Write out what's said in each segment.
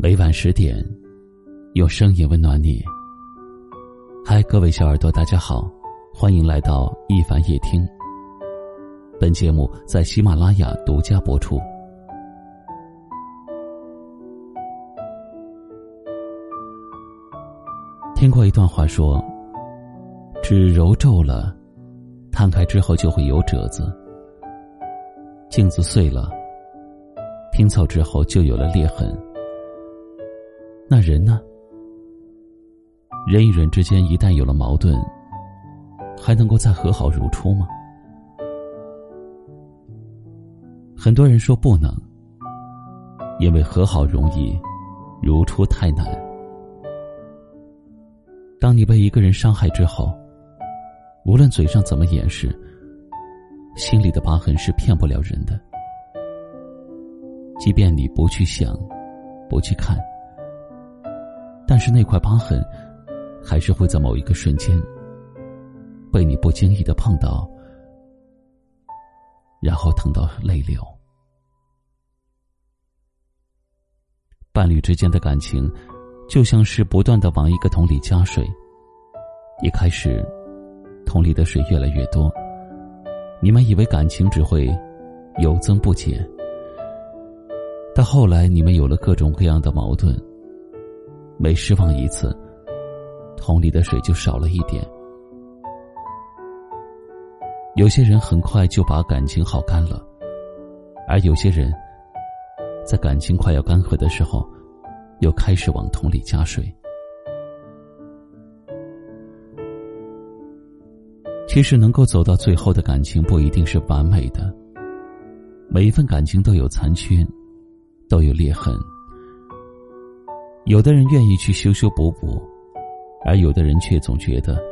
每晚十点，用声音温暖你。嗨，各位小耳朵，大家好，欢迎来到一凡夜听。本节目在喜马拉雅独家播出。听过一段话说：纸揉皱了，摊开之后就会有褶子；镜子碎了，拼凑之后就有了裂痕。那人呢？人与人之间一旦有了矛盾，还能够再和好如初吗？很多人说不能，因为和好容易，如初太难。当你被一个人伤害之后，无论嘴上怎么掩饰，心里的疤痕是骗不了人的。即便你不去想，不去看。但是那块疤痕，还是会在某一个瞬间，被你不经意的碰到，然后疼到泪流。伴侣之间的感情，就像是不断的往一个桶里加水。一开始，桶里的水越来越多，你们以为感情只会有增不减，到后来你们有了各种各样的矛盾。每失望一次，桶里的水就少了一点。有些人很快就把感情耗干了，而有些人，在感情快要干涸的时候，又开始往桶里加水。其实，能够走到最后的感情不一定是完美的，每一份感情都有残缺，都有裂痕。有的人愿意去修修补补，而有的人却总觉得，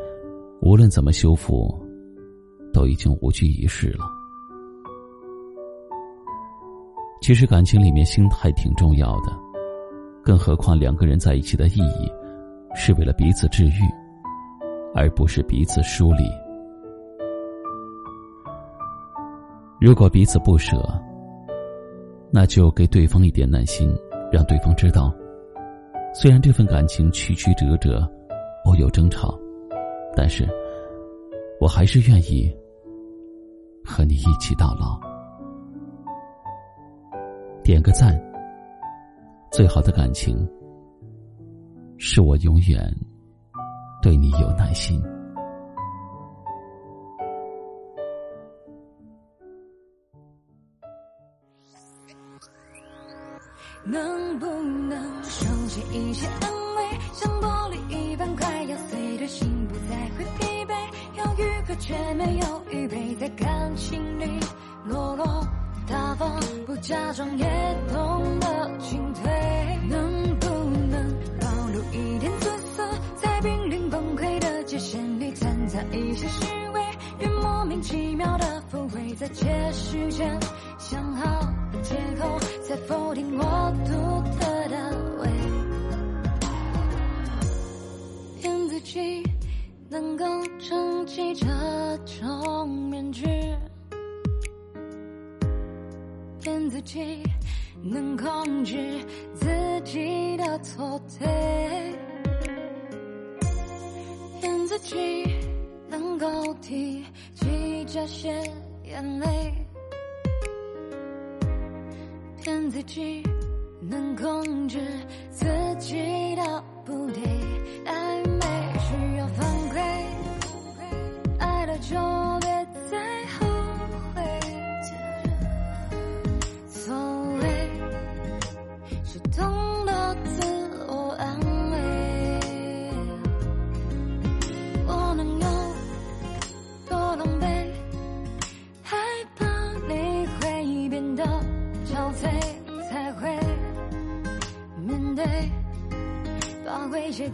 无论怎么修复，都已经无济于事了。其实感情里面心态挺重要的，更何况两个人在一起的意义，是为了彼此治愈，而不是彼此疏离。如果彼此不舍，那就给对方一点耐心，让对方知道。虽然这份感情曲曲折折，偶有争吵，但是，我还是愿意和你一起到老。点个赞。最好的感情，是我永远对你有耐心。能不能收起一些安慰，像玻璃一般快要碎的心，不再会疲惫。要愈合却没有预备，在感情里落落大方，不假装也懂得进退。能不能保留一点姿色，在濒临崩溃的界限里掺杂一些虚伪，越莫名其妙的不会，在借时间想好的。借口再否定我独特的味，骗自己能够撑起这种面具，骗自己能控制自己的错对，骗自己能够提起这些眼泪。骗自己能控制自己的不对，暧昧需要犯规，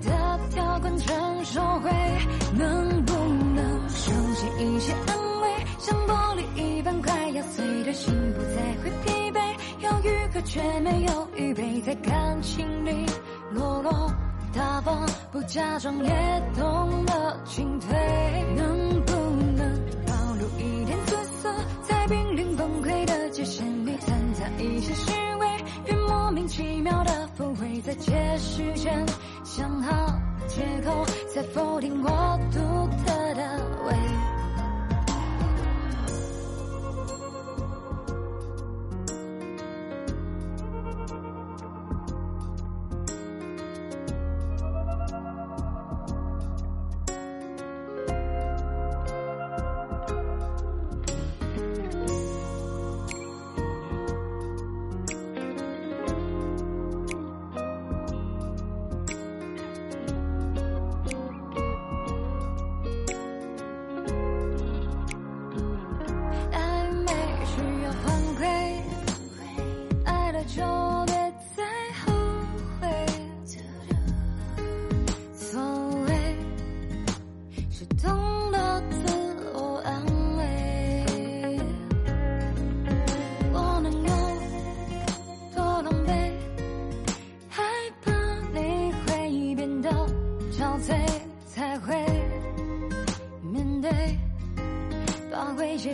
的条款全收回。能不能收起一些安慰，像玻璃一般快要碎的心，不再会疲惫。要愈合却没有预备，在感情里落落大方，不假装也懂得进退。能不能暴露一点姿色，在濒临崩溃的界限里？一些虚伪，奇妙的抚慰。时间，想好借口，再否定我独特的味。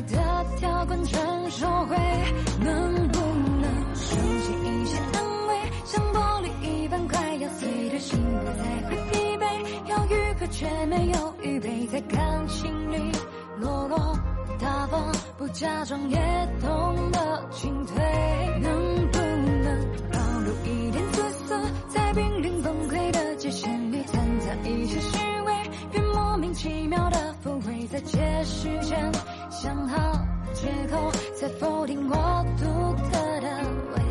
的条款全收回，能不能收起一些安慰？像玻璃一般快要碎的心，不再会疲惫。要愈合却没有预备，在感情里落落大方，不假装也定我独特的味。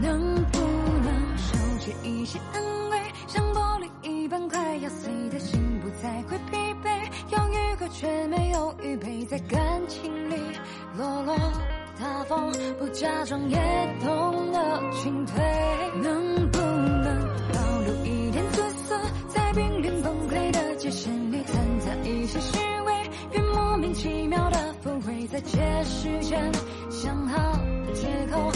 能不能收起一些安慰？像玻璃一般快要碎的心，不再会疲惫。要愈合却没有预备，在感情里落落大方，不假装也懂得进退。能不能保留一点姿色，在濒临崩溃的界限里掺杂一些虚伪？别莫名其妙的。会在解释间想好借口